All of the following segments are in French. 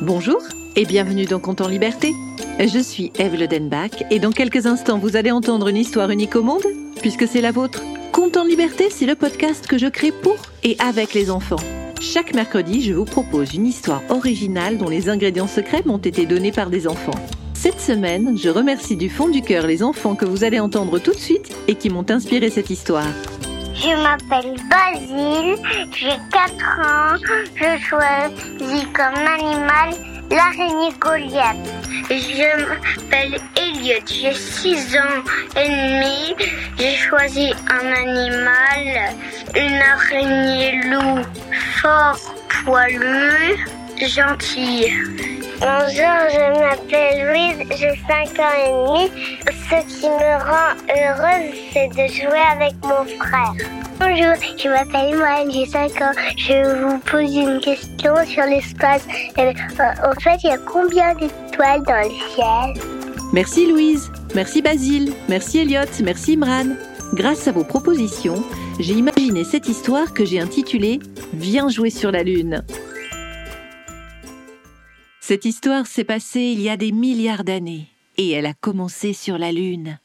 Bonjour et bienvenue dans Compte en Liberté. Je suis Eve Ledenbach et dans quelques instants vous allez entendre une histoire unique au monde puisque c'est la vôtre. Compte en Liberté, c'est le podcast que je crée pour et avec les enfants. Chaque mercredi, je vous propose une histoire originale dont les ingrédients secrets m'ont été donnés par des enfants. Cette semaine, je remercie du fond du cœur les enfants que vous allez entendre tout de suite et qui m'ont inspiré cette histoire. Je m'appelle Basile, j'ai 4 ans. Je choisis comme animal l'araignée Goliath. Je m'appelle Elliot, j'ai 6 ans et demi. J'ai choisi un animal, une araignée loup fort poilu, gentille. Bonjour, je m'appelle Louise, j'ai 5 ans et demi. Ce qui me rend heureuse, c'est de jouer avec mon frère. Bonjour, je m'appelle Moine, j'ai 5 ans. Je vous pose une question sur l'espace. Euh, en fait, il y a combien d'étoiles dans le ciel? Merci Louise, merci Basile, merci Elliot, merci Imran. Grâce à vos propositions, j'ai imaginé cette histoire que j'ai intitulée Viens jouer sur la Lune. Cette histoire s'est passée il y a des milliards d'années et elle a commencé sur la Lune.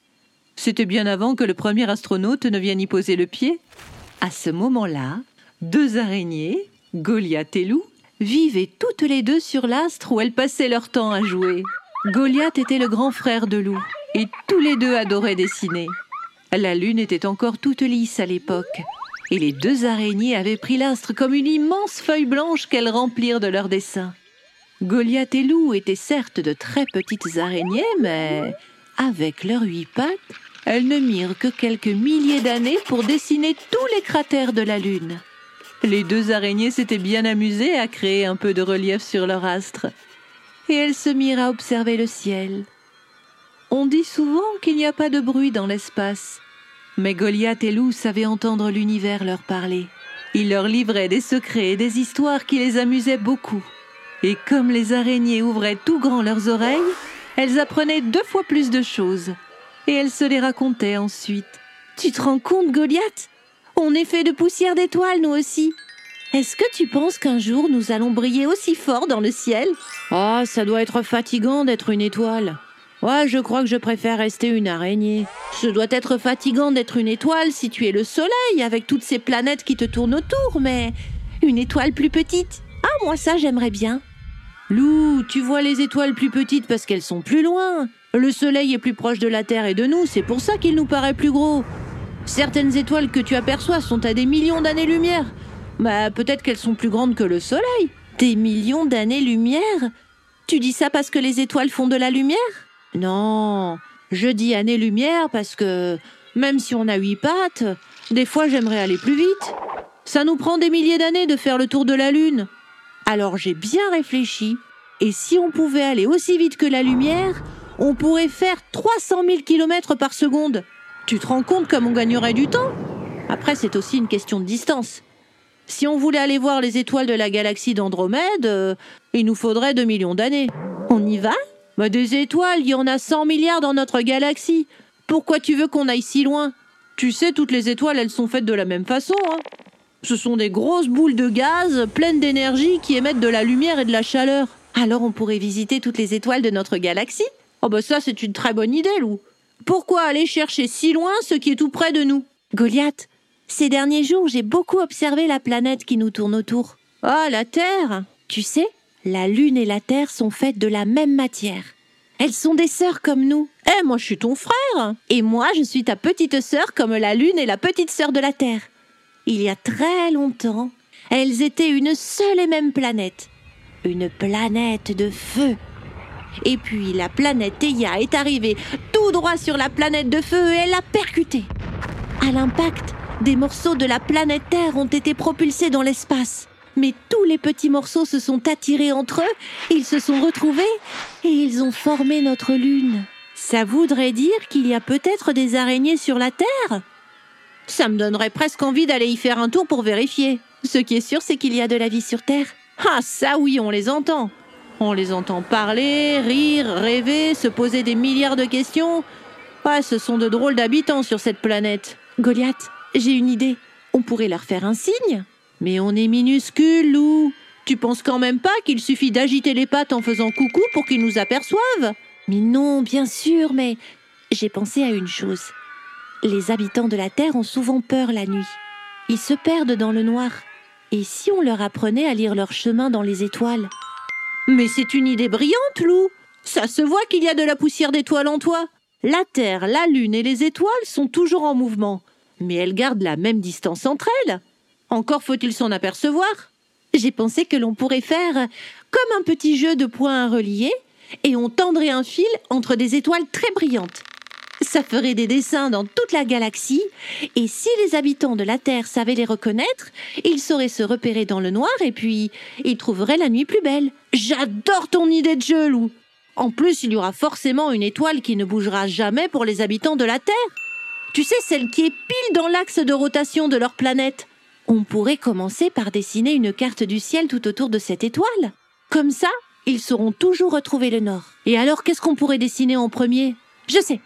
C'était bien avant que le premier astronaute ne vienne y poser le pied. À ce moment-là, deux araignées, Goliath et Lou, vivaient toutes les deux sur l'astre où elles passaient leur temps à jouer. Goliath était le grand frère de Lou et tous les deux adoraient dessiner. La Lune était encore toute lisse à l'époque et les deux araignées avaient pris l'astre comme une immense feuille blanche qu'elles remplirent de leurs dessins. Goliath et Lou étaient certes de très petites araignées, mais avec leurs huit pattes, elles ne mirent que quelques milliers d'années pour dessiner tous les cratères de la Lune. Les deux araignées s'étaient bien amusées à créer un peu de relief sur leur astre, et elles se mirent à observer le ciel. On dit souvent qu'il n'y a pas de bruit dans l'espace, mais Goliath et Lou savaient entendre l'univers leur parler. Ils leur livraient des secrets et des histoires qui les amusaient beaucoup. Et comme les araignées ouvraient tout grand leurs oreilles, elles apprenaient deux fois plus de choses. Et elles se les racontaient ensuite. Tu te rends compte, Goliath? On est fait de poussière d'étoiles, nous aussi. Est-ce que tu penses qu'un jour nous allons briller aussi fort dans le ciel? Ah, ça doit être fatigant d'être une étoile. Ouais, je crois que je préfère rester une araignée. Ce doit être fatigant d'être une étoile si tu es le soleil avec toutes ces planètes qui te tournent autour, mais une étoile plus petite? Ah, moi ça j'aimerais bien. Lou, tu vois les étoiles plus petites parce qu'elles sont plus loin. Le Soleil est plus proche de la Terre et de nous, c'est pour ça qu'il nous paraît plus gros. Certaines étoiles que tu aperçois sont à des millions d'années-lumière. Bah, peut-être qu'elles sont plus grandes que le Soleil. Des millions d'années-lumière? Tu dis ça parce que les étoiles font de la lumière? Non, je dis années-lumière parce que, même si on a huit pattes, des fois j'aimerais aller plus vite. Ça nous prend des milliers d'années de faire le tour de la Lune. Alors j'ai bien réfléchi, et si on pouvait aller aussi vite que la lumière, on pourrait faire 300 000 km par seconde. Tu te rends compte comme on gagnerait du temps? Après, c'est aussi une question de distance. Si on voulait aller voir les étoiles de la galaxie d'Andromède, euh, il nous faudrait 2 millions d'années. On y va? Bah, Des étoiles, il y en a 100 milliards dans notre galaxie. Pourquoi tu veux qu'on aille si loin? Tu sais, toutes les étoiles, elles sont faites de la même façon. Hein ce sont des grosses boules de gaz pleines d'énergie qui émettent de la lumière et de la chaleur. Alors on pourrait visiter toutes les étoiles de notre galaxie? Oh bah ça c'est une très bonne idée, Lou. Pourquoi aller chercher si loin ce qui est tout près de nous? Goliath, ces derniers jours j'ai beaucoup observé la planète qui nous tourne autour. Ah, la Terre Tu sais, la Lune et la Terre sont faites de la même matière. Elles sont des sœurs comme nous. Eh, moi je suis ton frère Et moi je suis ta petite sœur comme la Lune est la petite sœur de la Terre il y a très longtemps, elles étaient une seule et même planète. Une planète de feu. Et puis la planète Theia est arrivée tout droit sur la planète de feu et elle a percuté. À l'impact, des morceaux de la planète Terre ont été propulsés dans l'espace. Mais tous les petits morceaux se sont attirés entre eux, ils se sont retrouvés et ils ont formé notre Lune. Ça voudrait dire qu'il y a peut-être des araignées sur la Terre? Ça me donnerait presque envie d'aller y faire un tour pour vérifier. Ce qui est sûr, c'est qu'il y a de la vie sur Terre. Ah, ça oui, on les entend. On les entend parler, rire, rêver, se poser des milliards de questions. Ah, ce sont de drôles d'habitants sur cette planète. Goliath, j'ai une idée. On pourrait leur faire un signe. Mais on est minuscule, Lou. Tu penses quand même pas qu'il suffit d'agiter les pattes en faisant coucou pour qu'ils nous aperçoivent? Mais non, bien sûr, mais j'ai pensé à une chose. Les habitants de la Terre ont souvent peur la nuit. Ils se perdent dans le noir. Et si on leur apprenait à lire leur chemin dans les étoiles? Mais c'est une idée brillante, Lou Ça se voit qu'il y a de la poussière d'étoiles en toi La Terre, la Lune et les étoiles sont toujours en mouvement, mais elles gardent la même distance entre elles. Encore faut-il s'en apercevoir J'ai pensé que l'on pourrait faire comme un petit jeu de points à relier, et on tendrait un fil entre des étoiles très brillantes. Ça ferait des dessins dans toute la galaxie, et si les habitants de la Terre savaient les reconnaître, ils sauraient se repérer dans le noir, et puis ils trouveraient la nuit plus belle. J'adore ton idée de jeu, Lou En plus, il y aura forcément une étoile qui ne bougera jamais pour les habitants de la Terre. Tu sais, celle qui est pile dans l'axe de rotation de leur planète. On pourrait commencer par dessiner une carte du ciel tout autour de cette étoile. Comme ça, ils sauront toujours retrouver le nord. Et alors, qu'est-ce qu'on pourrait dessiner en premier? Je sais,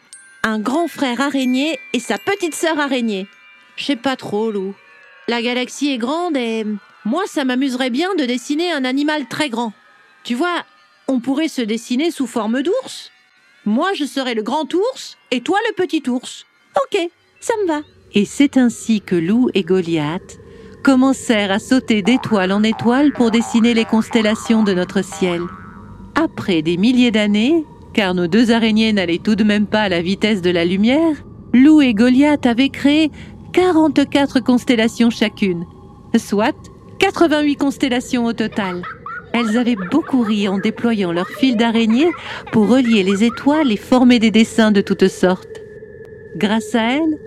un grand frère araignée et sa petite sœur araignée. Je sais pas trop, Lou. La galaxie est grande et moi, ça m'amuserait bien de dessiner un animal très grand. Tu vois, on pourrait se dessiner sous forme d'ours. Moi, je serais le grand ours et toi le petit ours. Ok, ça me va. Et c'est ainsi que Lou et Goliath commencèrent à sauter d'étoile en étoile pour dessiner les constellations de notre ciel. Après des milliers d'années, car nos deux araignées n'allaient tout de même pas à la vitesse de la lumière, Lou et Goliath avaient créé 44 constellations chacune, soit 88 constellations au total. Elles avaient beaucoup ri en déployant leur fil d'araignée pour relier les étoiles et former des dessins de toutes sortes. Grâce à elles,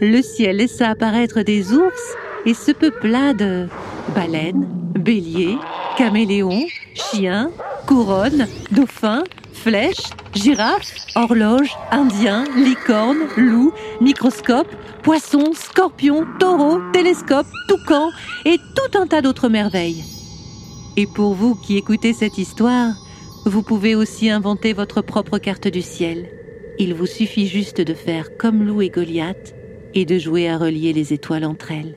le ciel laissa apparaître des ours et se peupla de baleines, béliers, caméléons, chiens, couronnes, dauphins, flèches, girafes, horloges, indiens, licornes, loups, microscopes, poissons, scorpions, taureaux, télescopes, toucans et tout un tas d'autres merveilles. Et pour vous qui écoutez cette histoire, vous pouvez aussi inventer votre propre carte du ciel. Il vous suffit juste de faire comme Lou et Goliath et de jouer à relier les étoiles entre elles.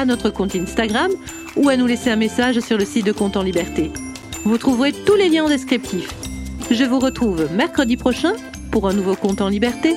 à notre compte Instagram ou à nous laisser un message sur le site de Compte en Liberté. Vous trouverez tous les liens en descriptif. Je vous retrouve mercredi prochain pour un nouveau Compte en Liberté.